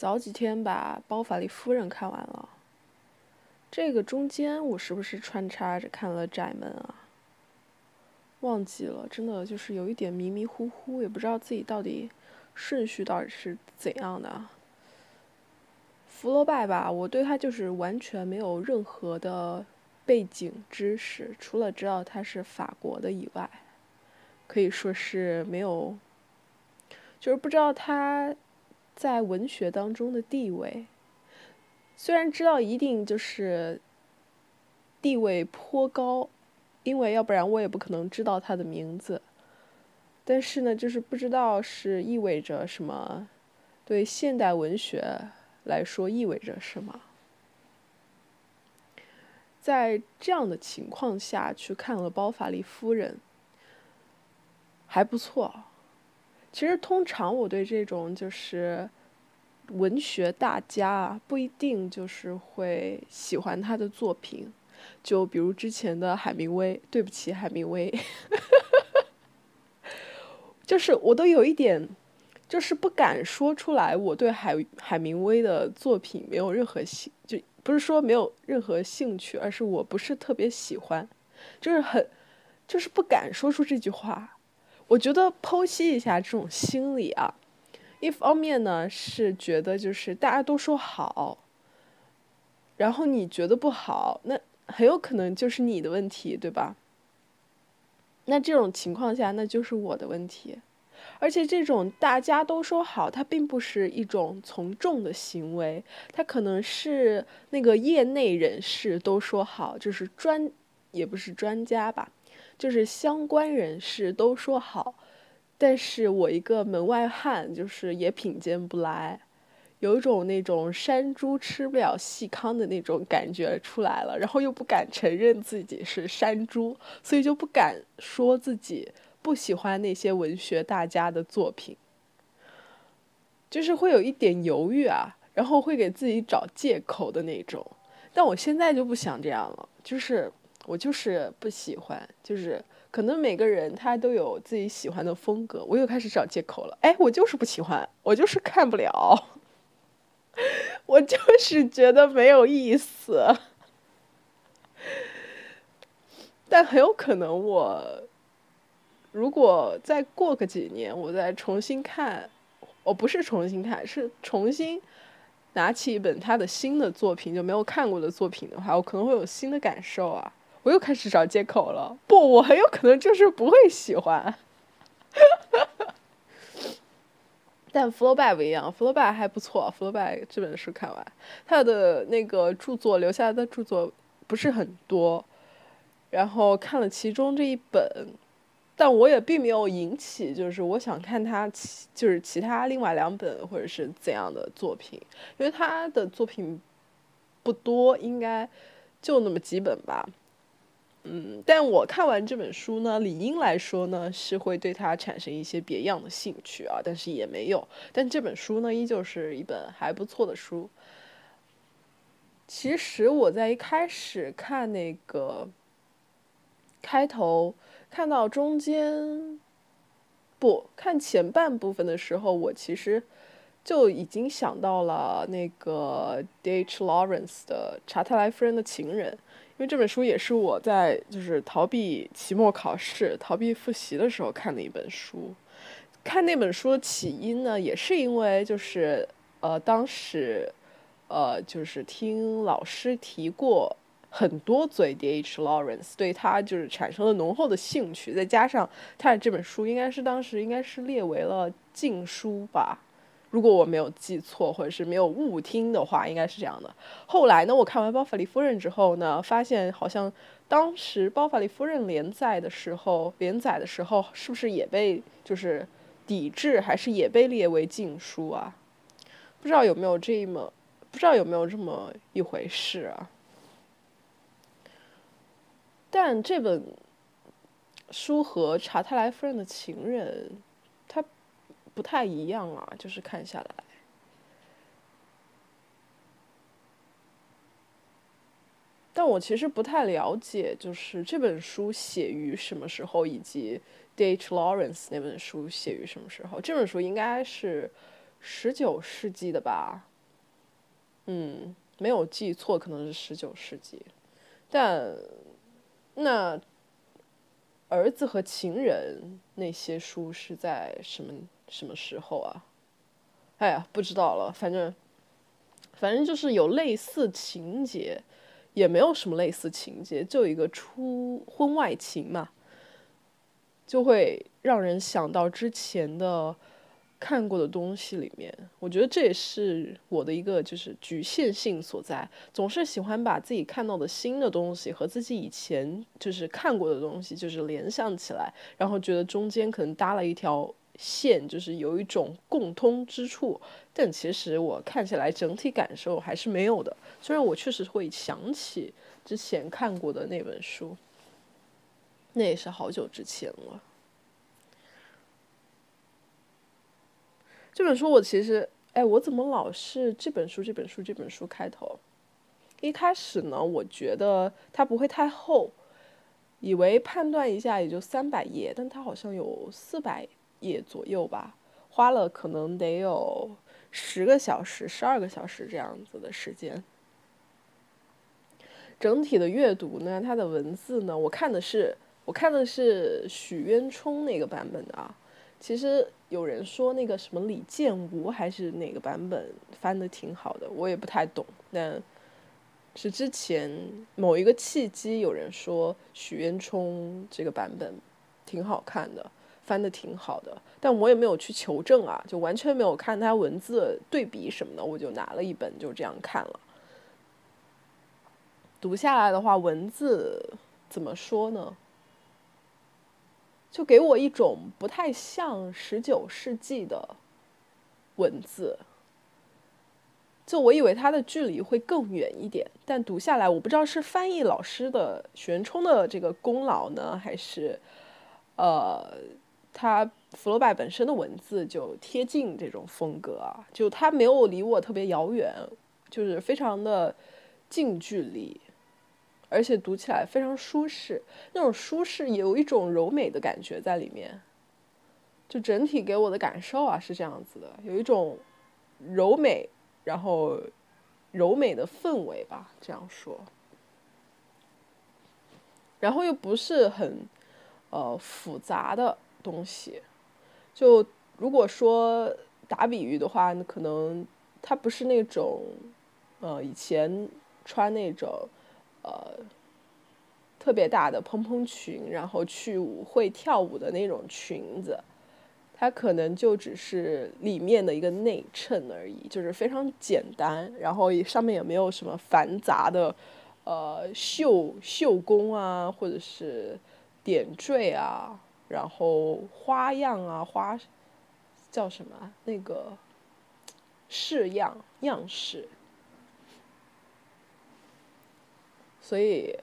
早几天把《包法利夫人》看完了，这个中间我是不是穿插着看了《窄门》啊？忘记了，真的就是有一点迷迷糊糊，也不知道自己到底顺序到底是怎样的。福楼拜吧，我对他就是完全没有任何的背景知识，除了知道他是法国的以外，可以说是没有，就是不知道他。在文学当中的地位，虽然知道一定就是地位颇高，因为要不然我也不可能知道他的名字。但是呢，就是不知道是意味着什么，对现代文学来说意味着什么。在这样的情况下去看了《包法利夫人》，还不错。其实，通常我对这种就是文学大家啊，不一定就是会喜欢他的作品。就比如之前的海明威，对不起，海明威，就是我都有一点，就是不敢说出来，我对海海明威的作品没有任何兴，就不是说没有任何兴趣，而是我不是特别喜欢，就是很，就是不敢说出这句话。我觉得剖析一下这种心理啊，一方面呢是觉得就是大家都说好，然后你觉得不好，那很有可能就是你的问题，对吧？那这种情况下，那就是我的问题。而且这种大家都说好，它并不是一种从众的行为，它可能是那个业内人士都说好，就是专，也不是专家吧。就是相关人士都说好，但是我一个门外汉，就是也品鉴不来，有一种那种山猪吃不了细糠的那种感觉出来了，然后又不敢承认自己是山猪，所以就不敢说自己不喜欢那些文学大家的作品，就是会有一点犹豫啊，然后会给自己找借口的那种。但我现在就不想这样了，就是。我就是不喜欢，就是可能每个人他都有自己喜欢的风格。我又开始找借口了，哎，我就是不喜欢，我就是看不了，我就是觉得没有意思。但很有可能，我如果再过个几年，我再重新看，我不是重新看，是重新拿起一本他的新的作品，就没有看过的作品的话，我可能会有新的感受啊。我又开始找借口了。不，我很有可能就是不会喜欢。但弗洛拜不一样，弗洛拜还不错。弗洛拜这本书看完，他的那个著作留下来的著作不是很多，然后看了其中这一本，但我也并没有引起就是我想看他其就是其他另外两本或者是怎样的作品，因为他的作品不多，应该就那么几本吧。嗯，但我看完这本书呢，理应来说呢是会对它产生一些别样的兴趣啊，但是也没有。但这本书呢，依旧是一本还不错的书。其实我在一开始看那个开头，看到中间，不看前半部分的时候，我其实就已经想到了那个 D.H. Lawrence 的《查特莱夫人的情人》。因为这本书也是我在就是逃避期末考试、逃避复习的时候看的一本书。看那本书的起因呢，也是因为就是呃当时呃就是听老师提过很多嘴，D.H. Lawrence 对他就是产生了浓厚的兴趣，再加上他的这本书应该是当时应该是列为了禁书吧。如果我没有记错，或者是没有误听的话，应该是这样的。后来呢，我看完《包法利夫人》之后呢，发现好像当时《包法利夫人》连载的时候，连载的时候是不是也被就是抵制，还是也被列为禁书啊？不知道有没有这么，不知道有没有这么一回事啊？但这本书和《查特莱夫人的情人》。不太一样啊，就是看下来。但我其实不太了解，就是这本书写于什么时候，以及 D.H. Lawrence 那本书写于什么时候。这本书应该是十九世纪的吧，嗯，没有记错，可能是十九世纪。但那儿子和情人那些书是在什么什么时候啊？哎呀，不知道了。反正反正就是有类似情节，也没有什么类似情节，就一个出婚外情嘛，就会让人想到之前的。看过的东西里面，我觉得这也是我的一个就是局限性所在，总是喜欢把自己看到的新的东西和自己以前就是看过的东西就是联想起来，然后觉得中间可能搭了一条线，就是有一种共通之处，但其实我看起来整体感受还是没有的。虽然我确实会想起之前看过的那本书，那也是好久之前了。这本书我其实，哎，我怎么老是这本书、这本书、这本书开头？一开始呢，我觉得它不会太厚，以为判断一下也就三百页，但它好像有四百页左右吧，花了可能得有十个小时、十二个小时这样子的时间。整体的阅读呢，它的文字呢，我看的是我看的是许渊冲那个版本的啊，其实。有人说那个什么李建吾还是哪个版本翻的挺好的，我也不太懂。但是之前某一个契机，有人说许渊冲这个版本挺好看的，翻的挺好的，但我也没有去求证啊，就完全没有看他文字对比什么的，我就拿了一本就这样看了。读下来的话，文字怎么说呢？就给我一种不太像十九世纪的文字，就我以为它的距离会更远一点，但读下来我不知道是翻译老师的许渊冲的这个功劳呢，还是呃他福楼拜本身的文字就贴近这种风格啊，就他没有离我特别遥远，就是非常的近距离。而且读起来非常舒适，那种舒适有一种柔美的感觉在里面。就整体给我的感受啊是这样子的，有一种柔美，然后柔美的氛围吧，这样说。然后又不是很呃复杂的东西，就如果说打比喻的话，可能它不是那种呃以前穿那种。呃，特别大的蓬蓬裙，然后去舞会跳舞的那种裙子，它可能就只是里面的一个内衬而已，就是非常简单，然后上面也没有什么繁杂的呃绣绣工啊，或者是点缀啊，然后花样啊花叫什么那个式样样式。所以，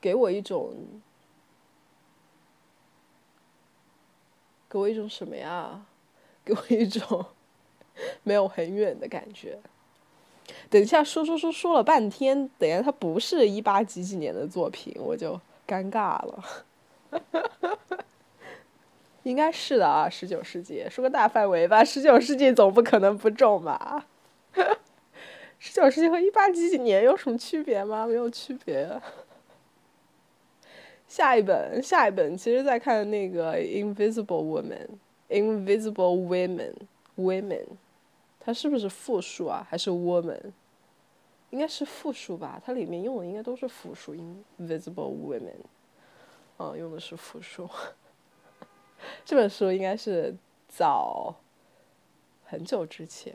给我一种，给我一种什么呀？给我一种没有很远的感觉。等一下，说说说说了半天，等下它不是一八几几年的作品，我就尴尬了。应该是的啊，十九世纪，说个大范围吧，十九世纪总不可能不中吧？十九世纪和一八几几年有什么区别吗？没有区别。下一本，下一本，其实在看那个《Invisible Woman》，《Invisible Women》，Women，它是不是复数啊？还是 Woman？应该是复数吧？它里面用的应该都是复数，《Invisible Women》。嗯，用的是复数。这本书应该是早很久之前。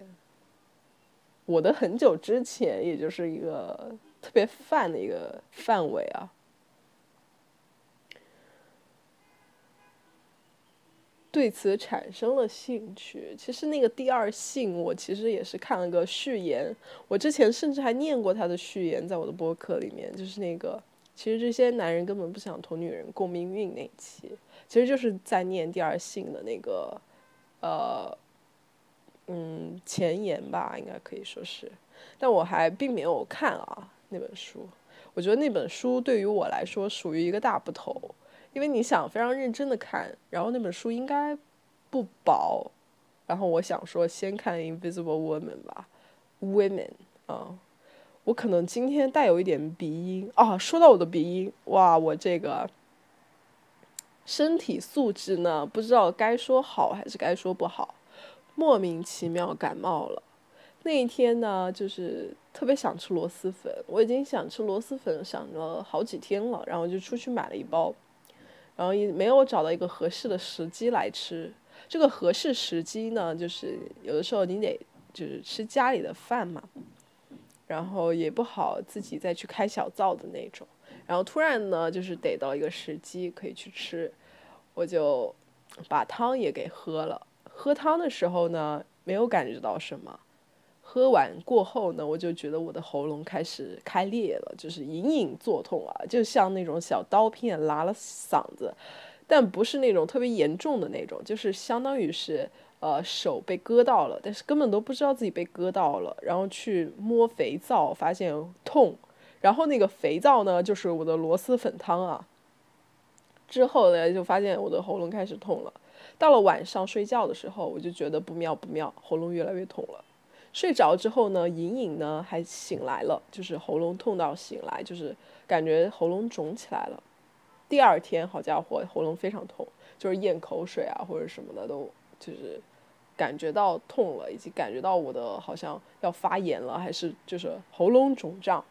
我的很久之前，也就是一个特别泛的一个范围啊。对此产生了兴趣。其实那个第二性，我其实也是看了个序言。我之前甚至还念过他的序言，在我的博客里面，就是那个其实这些男人根本不想同女人共命运那期，其实就是在念第二性的那个呃。嗯，前言吧，应该可以说是，但我还并没有看啊那本书。我觉得那本书对于我来说属于一个大不头，因为你想非常认真的看，然后那本书应该不薄，然后我想说先看《Invisible Woman》吧，women 啊，我可能今天带有一点鼻音啊。说到我的鼻音，哇，我这个身体素质呢，不知道该说好还是该说不好，莫名其妙感冒了。那一天呢，就是特别想吃螺蛳粉，我已经想吃螺蛳粉想了好几天了，然后就出去买了一包，然后也没有找到一个合适的时机来吃。这个合适时机呢，就是有的时候你得就是吃家里的饭嘛，然后也不好自己再去开小灶的那种，然后突然呢，就是逮到一个时机可以去吃，我就把汤也给喝了。喝汤的时候呢，没有感觉到什么。喝完过后呢，我就觉得我的喉咙开始开裂了，就是隐隐作痛啊，就像那种小刀片拉了嗓子，但不是那种特别严重的那种，就是相当于是呃手被割到了，但是根本都不知道自己被割到了，然后去摸肥皂发现痛，然后那个肥皂呢就是我的螺蛳粉汤啊，之后呢就发现我的喉咙开始痛了，到了晚上睡觉的时候我就觉得不妙不妙，喉咙越来越痛了。睡着之后呢，隐隐呢还醒来了，就是喉咙痛到醒来，就是感觉喉咙肿起来了。第二天，好家伙，喉咙非常痛，就是咽口水啊或者什么的都就是感觉到痛了，以及感觉到我的好像要发炎了，还是就是喉咙肿胀。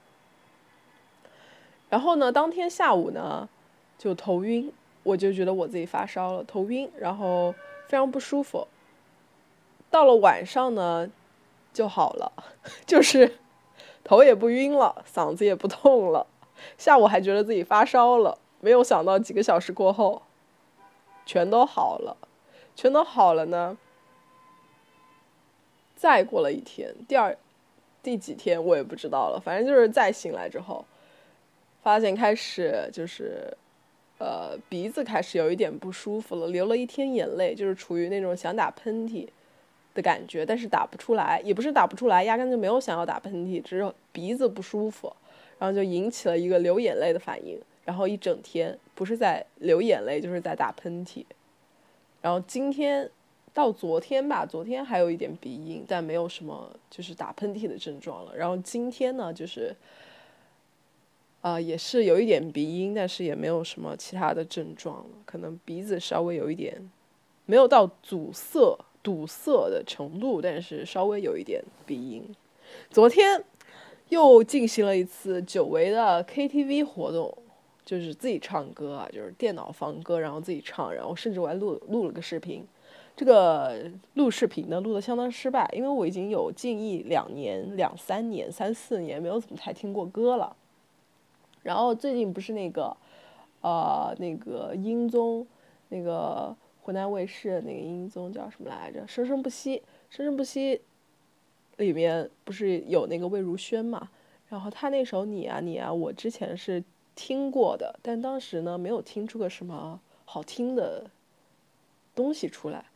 然后呢，当天下午呢就头晕，我就觉得我自己发烧了，头晕，然后非常不舒服。到了晚上呢。就好了，就是头也不晕了，嗓子也不痛了，下午还觉得自己发烧了，没有想到几个小时过后，全都好了，全都好了呢。再过了一天，第二第几天我也不知道了，反正就是再醒来之后，发现开始就是，呃，鼻子开始有一点不舒服了，流了一天眼泪，就是处于那种想打喷嚏。的感觉，但是打不出来，也不是打不出来，压根就没有想要打喷嚏，只是鼻子不舒服，然后就引起了一个流眼泪的反应，然后一整天不是在流眼泪，就是在打喷嚏，然后今天到昨天吧，昨天还有一点鼻音，但没有什么就是打喷嚏的症状了，然后今天呢，就是啊，也是有一点鼻音，但是也没有什么其他的症状了，可能鼻子稍微有一点，没有到阻塞。堵塞的程度，但是稍微有一点鼻音。昨天又进行了一次久违的 KTV 活动，就是自己唱歌啊，就是电脑放歌，然后自己唱，然后甚至我还录录了个视频。这个录视频呢，录的相当失败，因为我已经有近一两年、两三年、三四年没有怎么太听过歌了。然后最近不是那个，呃，那个音综，那个。湖南卫视那个音综叫什么来着？生生不息，生生不息，里面不是有那个魏如萱嘛？然后他那首你啊你啊，我之前是听过的，但当时呢没有听出个什么好听的东西出来。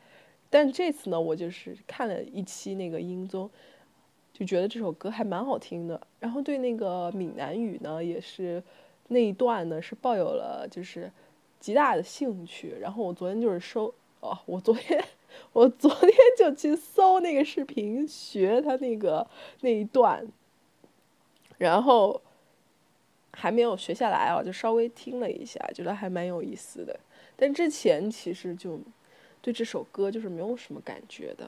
但这次呢，我就是看了一期那个音综，就觉得这首歌还蛮好听的。然后对那个闽南语呢，也是那一段呢是抱有了就是。极大的兴趣，然后我昨天就是搜哦，我昨天我昨天就去搜那个视频，学他那个那一段，然后还没有学下来啊，就稍微听了一下，觉得还蛮有意思的。但之前其实就对这首歌就是没有什么感觉的，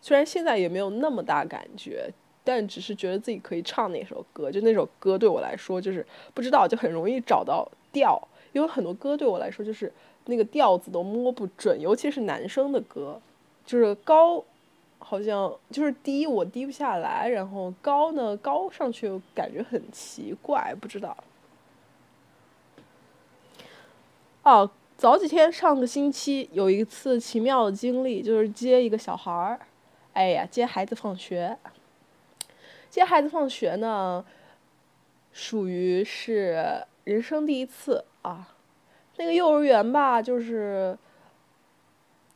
虽然现在也没有那么大感觉，但只是觉得自己可以唱那首歌，就那首歌对我来说就是不知道就很容易找到调。因为很多歌对我来说就是那个调子都摸不准，尤其是男生的歌，就是高，好像就是低我低不下来，然后高呢高上去又感觉很奇怪，不知道。哦，早几天上个星期有一次奇妙的经历，就是接一个小孩儿，哎呀，接孩子放学，接孩子放学呢，属于是人生第一次。啊，那个幼儿园吧，就是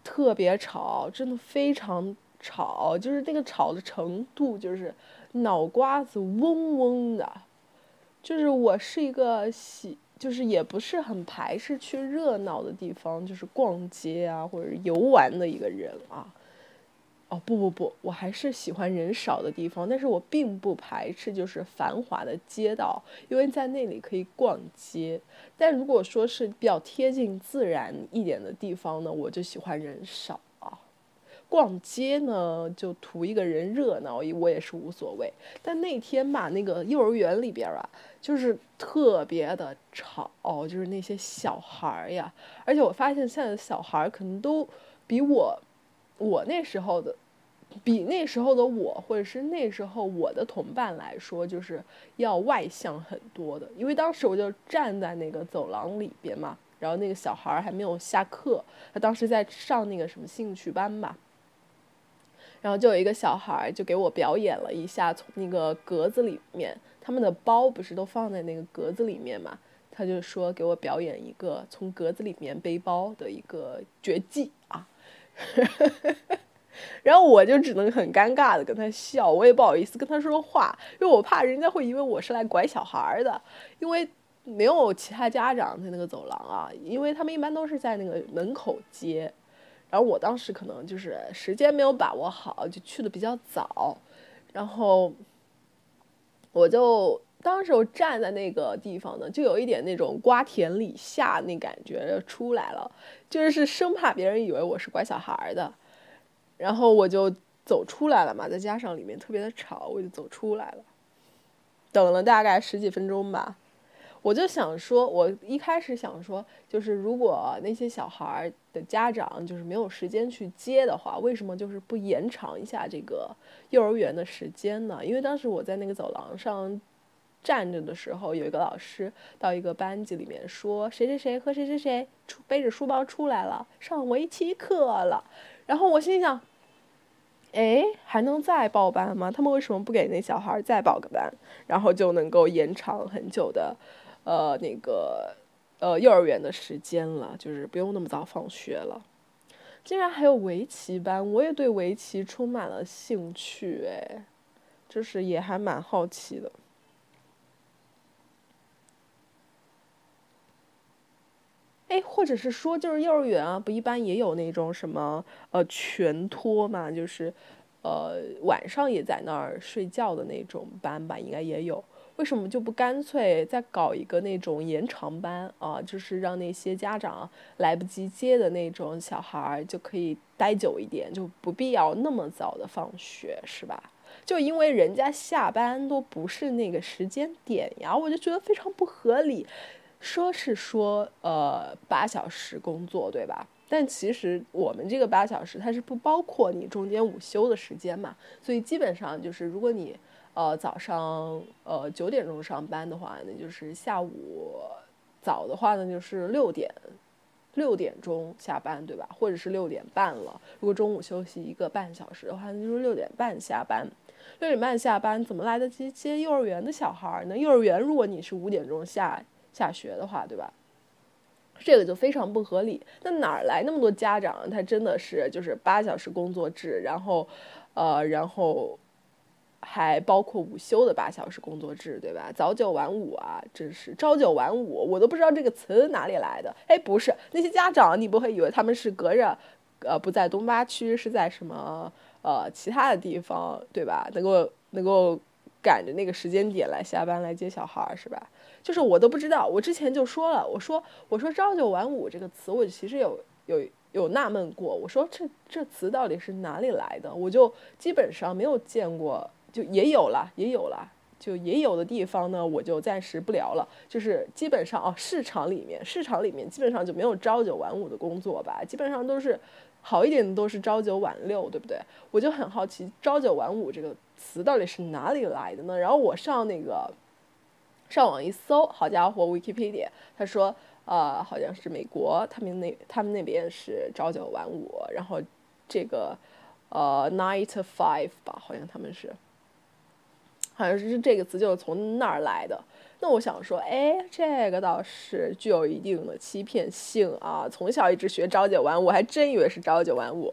特别吵，真的非常吵，就是那个吵的程度，就是脑瓜子嗡嗡的。就是我是一个喜，就是也不是很排斥去热闹的地方，就是逛街啊或者游玩的一个人啊。哦不不不，我还是喜欢人少的地方，但是我并不排斥就是繁华的街道，因为在那里可以逛街。但如果说是比较贴近自然一点的地方呢，我就喜欢人少。逛街呢，就图一个人热闹，我也是无所谓。但那天吧，那个幼儿园里边啊，就是特别的吵，就是那些小孩儿呀，而且我发现现在的小孩儿可能都比我。我那时候的，比那时候的我，或者是那时候我的同伴来说，就是要外向很多的。因为当时我就站在那个走廊里边嘛，然后那个小孩还没有下课，他当时在上那个什么兴趣班吧。然后就有一个小孩就给我表演了一下，从那个格子里面，他们的包不是都放在那个格子里面嘛，他就说给我表演一个从格子里面背包的一个绝技啊。然后我就只能很尴尬的跟他笑，我也不好意思跟他说话，因为我怕人家会以为我是来拐小孩的，因为没有其他家长在那个走廊啊，因为他们一般都是在那个门口接，然后我当时可能就是时间没有把握好，就去的比较早，然后我就。当时我站在那个地方呢，就有一点那种瓜田李下那感觉出来了，就是生怕别人以为我是拐小孩的，然后我就走出来了嘛，再加上里面特别的吵，我就走出来了，等了大概十几分钟吧，我就想说，我一开始想说，就是如果那些小孩的家长就是没有时间去接的话，为什么就是不延长一下这个幼儿园的时间呢？因为当时我在那个走廊上。站着的时候，有一个老师到一个班级里面说：“谁谁谁和谁谁谁出背着书包出来了，上围棋课了。”然后我心想：“哎，还能再报班吗？他们为什么不给那小孩再报个班，然后就能够延长很久的，呃，那个呃幼儿园的时间了，就是不用那么早放学了。竟然还有围棋班，我也对围棋充满了兴趣，哎，就是也还蛮好奇的。”哎，或者是说，就是幼儿园啊，不一般也有那种什么呃全托嘛，就是，呃晚上也在那儿睡觉的那种班吧，应该也有。为什么就不干脆再搞一个那种延长班啊？就是让那些家长来不及接的那种小孩儿就可以待久一点，就不必要那么早的放学，是吧？就因为人家下班都不是那个时间点呀，我就觉得非常不合理。说是说，呃，八小时工作，对吧？但其实我们这个八小时，它是不包括你中间午休的时间嘛。所以基本上就是，如果你，呃，早上，呃，九点钟上班的话，那就是下午早的话呢，就是六点，六点钟下班，对吧？或者是六点半了。如果中午休息一个半小时的话，那就是六点半下班。六点半下班，怎么来得及接幼儿园的小孩呢？幼儿园如果你是五点钟下。下学的话，对吧？这个就非常不合理。那哪儿来那么多家长？他真的是就是八小时工作制，然后，呃，然后还包括午休的八小时工作制，对吧？早九晚五啊，真是朝九晚五，我都不知道这个词哪里来的。哎，不是那些家长，你不会以为他们是隔着，呃，不在东八区，是在什么呃其他的地方，对吧？能够能够赶着那个时间点来下班来接小孩，是吧？就是我都不知道，我之前就说了，我说我说朝九晚五这个词，我其实有有有纳闷过，我说这这词到底是哪里来的？我就基本上没有见过，就也有了，也有了，就也有的地方呢，我就暂时不聊了。就是基本上哦，市场里面，市场里面基本上就没有朝九晚五的工作吧，基本上都是好一点的都是朝九晚六，对不对？我就很好奇，朝九晚五这个词到底是哪里来的呢？然后我上那个。上网一搜，好家伙，Wikipedia，他说，呃，好像是美国，他们那他们那边是朝九晚五，然后这个，呃，nine to five 吧，好像他们是，好像是这个词就是从那儿来的。那我想说，哎，这个倒是具有一定的欺骗性啊！从小一直学朝九晚五，还真以为是朝九晚五，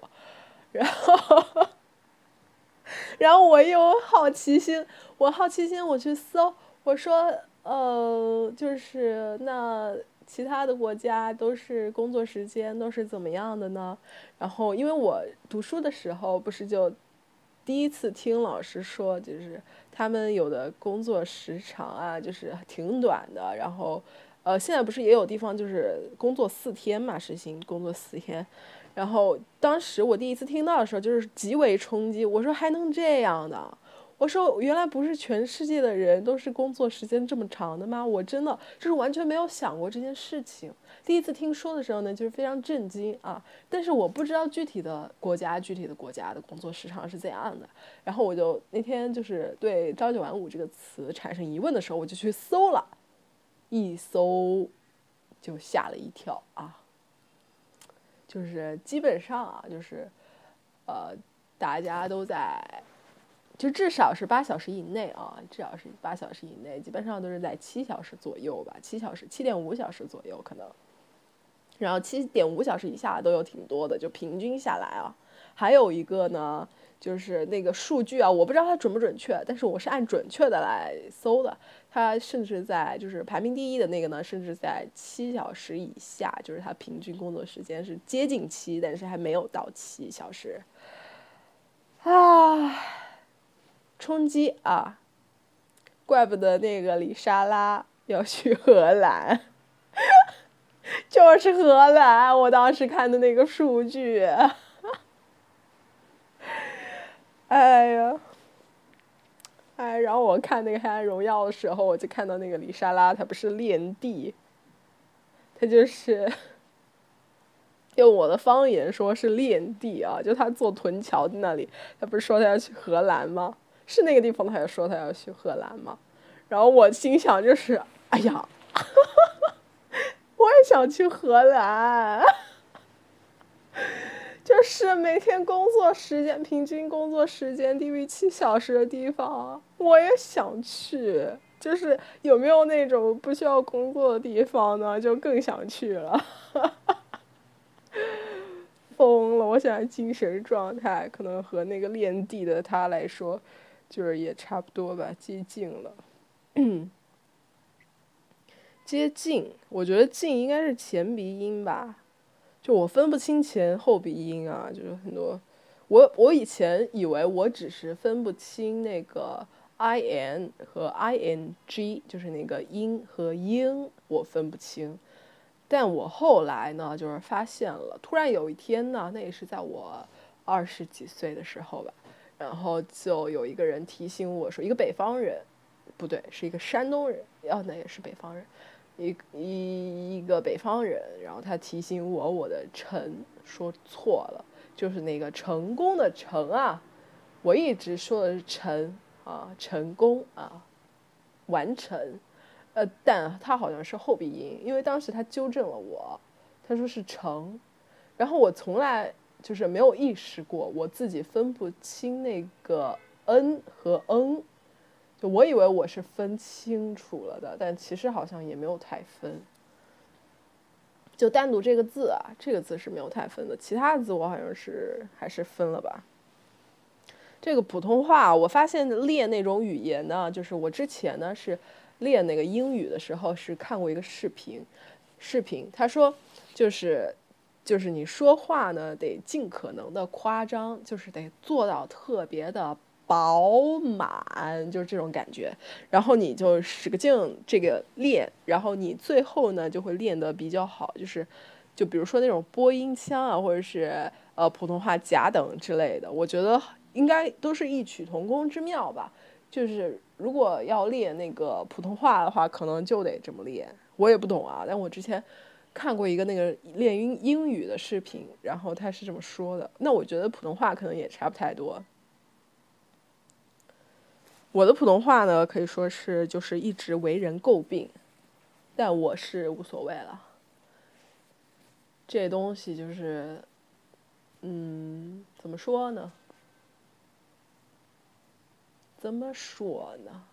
然后，然后我又好奇心，我好奇心，我去搜。我说，呃，就是那其他的国家都是工作时间都是怎么样的呢？然后因为我读书的时候不是就第一次听老师说，就是他们有的工作时长啊，就是挺短的。然后呃，现在不是也有地方就是工作四天嘛，实行工作四天。然后当时我第一次听到的时候，就是极为冲击。我说还能这样的？我说原来不是全世界的人都是工作时间这么长的吗？我真的就是完全没有想过这件事情。第一次听说的时候呢，就是非常震惊啊！但是我不知道具体的国家、具体的国家的工作时长是怎样的。然后我就那天就是对“朝九晚五”这个词产生疑问的时候，我就去搜了，一搜就吓了一跳啊！就是基本上啊，就是，呃，大家都在，就至少是八小时以内啊，至少是八小时以内，基本上都是在七小时左右吧，七小时、七点五小时左右可能，然后七点五小时以下都有挺多的，就平均下来啊，还有一个呢。就是那个数据啊，我不知道它准不准确，但是我是按准确的来搜的。它甚至在就是排名第一的那个呢，甚至在七小时以下，就是它平均工作时间是接近七，但是还没有到七小时。啊，冲击啊！怪不得那个李莎拉要去荷兰，就是荷兰。我当时看的那个数据。哎呀，哎，然后我看那个《黑暗荣耀》的时候，我就看到那个李莎拉，她不是练地，她就是用我的方言说是练地啊，就她坐臀桥那里，她不是说她要去荷兰吗？是那个地方，她也说她要去荷兰吗？然后我心想就是，哎呀，我我也想去荷兰。就是每天工作时间平均工作时间低于七小时的地方，我也想去。就是有没有那种不需要工作的地方呢？就更想去了。疯了！我现在精神状态可能和那个练地的他来说，就是也差不多吧，接近了。接近，我觉得近应该是前鼻音吧。就我分不清前后鼻音啊，就是很多，我我以前以为我只是分不清那个 i n 和 i n g，就是那个音和音我分不清，但我后来呢，就是发现了，突然有一天呢，那也是在我二十几岁的时候吧，然后就有一个人提醒我说，一个北方人，不对，是一个山东人，哦，那也是北方人。一一一个北方人，然后他提醒我我的“成”说错了，就是那个成功的“成”啊，我一直说的是“成”啊，成功啊，完成，呃，但他好像是后鼻音，因为当时他纠正了我，他说是“成”，然后我从来就是没有意识过我自己分不清那个 “n” 和 “n”。就我以为我是分清楚了的，但其实好像也没有太分。就单独这个字啊，这个字是没有太分的，其他的字我好像是还是分了吧。这个普通话，我发现练那种语言呢，就是我之前呢是练那个英语的时候是看过一个视频，视频他说就是就是你说话呢得尽可能的夸张，就是得做到特别的。饱满就是这种感觉，然后你就使个劲这个练，然后你最后呢就会练得比较好，就是，就比如说那种播音腔啊，或者是呃普通话假等之类的，我觉得应该都是异曲同工之妙吧。就是如果要练那个普通话的话，可能就得这么练。我也不懂啊，但我之前看过一个那个练英英语的视频，然后他是这么说的。那我觉得普通话可能也差不太多。我的普通话呢，可以说是就是一直为人诟病，但我是无所谓了。这东西就是，嗯，怎么说呢？怎么说呢？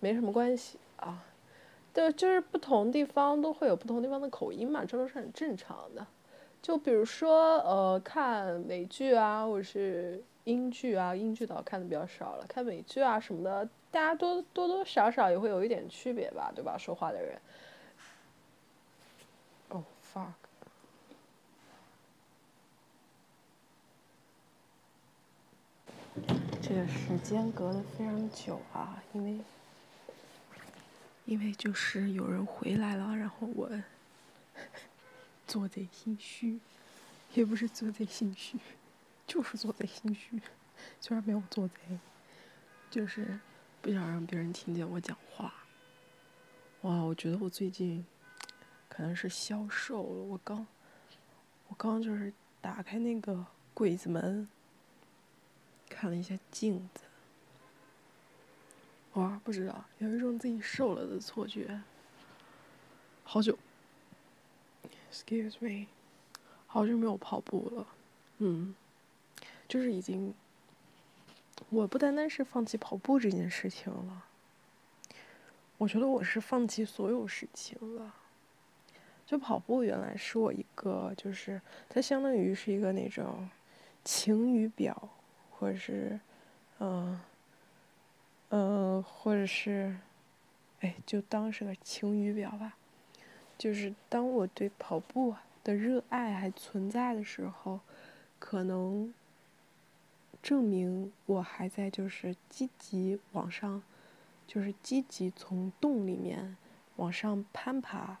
没什么关系啊，对，就是不同地方都会有不同地方的口音嘛，这都是很正常的。就比如说，呃，看美剧啊，或者是。英剧啊，英剧倒看的比较少了，看美剧啊什么的，大家多多多少少也会有一点区别吧，对吧？说话的人，fuck？这个时间隔得非常久啊，因为因为就是有人回来了，然后我做贼心虚，也不是做贼心虚，就是做贼心虚，虽然没有做贼，就是不想让别人听见我讲话。哇，我觉得我最近可能是消瘦了。我刚我刚就是打开那个柜子门。看了一下镜子，哇，不知道，有一种自己瘦了的错觉。好久，excuse me，好久没有跑步了，嗯，就是已经，我不单单是放弃跑步这件事情了，我觉得我是放弃所有事情了。就跑步原来是我一个，就是它相当于是一个那种晴雨表。或者是，嗯，嗯，或者是，哎，就当是个晴雨表吧。就是当我对跑步的热爱还存在的时候，可能证明我还在就是积极往上，就是积极从洞里面往上攀爬。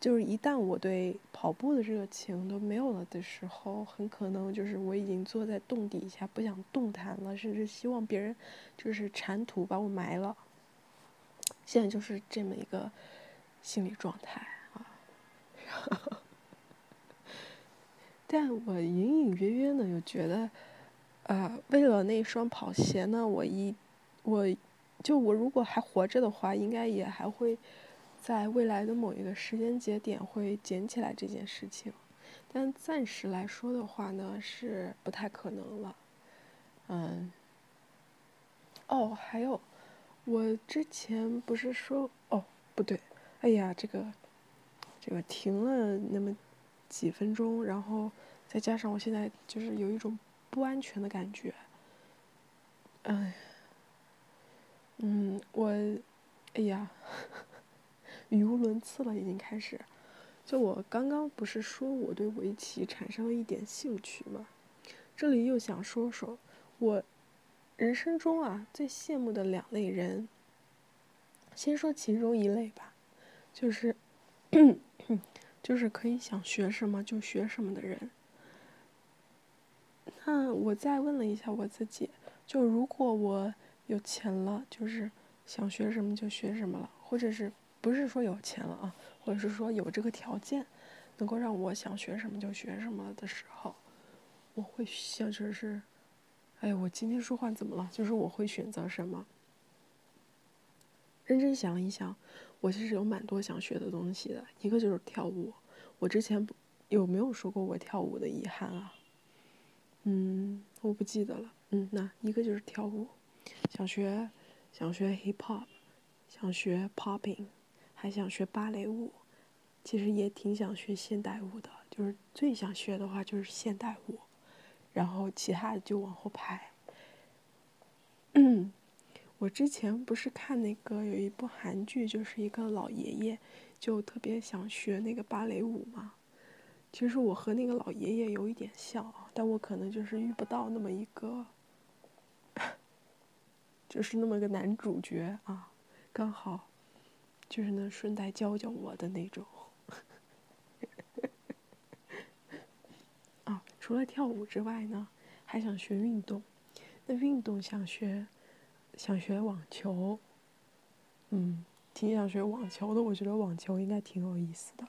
就是一旦我对跑步的热情都没有了的时候，很可能就是我已经坐在洞底下不想动弹了，甚至希望别人就是铲土把我埋了。现在就是这么一个心理状态啊。但我隐隐约约的又觉得，呃，为了那双跑鞋呢，我一我就我如果还活着的话，应该也还会。在未来的某一个时间节点会捡起来这件事情，但暂时来说的话呢，是不太可能了。嗯。哦，还有，我之前不是说哦，不对，哎呀，这个，这个停了那么几分钟，然后再加上我现在就是有一种不安全的感觉。哎，嗯，我，哎呀。语无伦次了，已经开始。就我刚刚不是说我对围棋产生了一点兴趣吗？这里又想说说，我人生中啊最羡慕的两类人。先说其中一类吧，就是，就是可以想学什么就学什么的人。嗯我再问了一下我自己，就如果我有钱了，就是想学什么就学什么了，或者是。不是说有钱了啊，或者是说有这个条件，能够让我想学什么就学什么的时候，我会想就是，哎我今天说话怎么了？就是我会选择什么？认真想一想，我其实有蛮多想学的东西的，一个就是跳舞。我之前有没有说过我跳舞的遗憾啊？嗯，我不记得了。嗯，那一个就是跳舞，想学，想学 hip hop，想学 popping。还想学芭蕾舞，其实也挺想学现代舞的，就是最想学的话就是现代舞，然后其他的就往后排。我之前不是看那个有一部韩剧，就是一个老爷爷就特别想学那个芭蕾舞嘛。其实我和那个老爷爷有一点像啊，但我可能就是遇不到那么一个，就是那么个男主角啊，刚好。就是能顺带教教我的那种。啊，除了跳舞之外呢，还想学运动。那运动想学，想学网球。嗯，挺想学网球的。我觉得网球应该挺有意思的。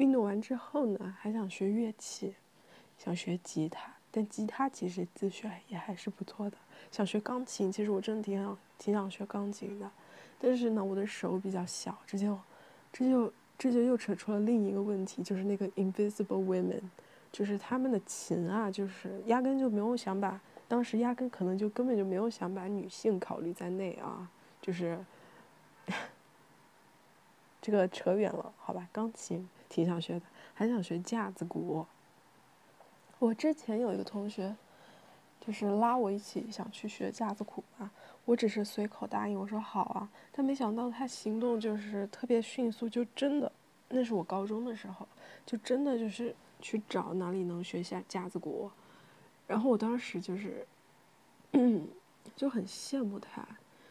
运动完之后呢，还想学乐器，想学吉他。但吉他其实自学也还是不错的。想学钢琴，其实我真的挺想挺想学钢琴的。但是呢，我的手比较小，这就，这就，这就又扯出了另一个问题，就是那个 invisible women，就是他们的琴啊，就是压根就没有想把，当时压根可能就根本就没有想把女性考虑在内啊，就是，这个扯远了，好吧，钢琴挺想学的，还想学架子鼓。我之前有一个同学，就是拉我一起想去学架子鼓嘛。我只是随口答应，我说好啊，但没想到他行动就是特别迅速，就真的，那是我高中的时候，就真的就是去找哪里能学下架子鼓，然后我当时就是，嗯，就很羡慕他，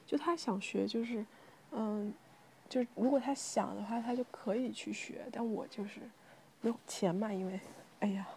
就他想学就是，嗯，就是如果他想的话，他就可以去学，但我就是没有钱嘛，因为，哎呀。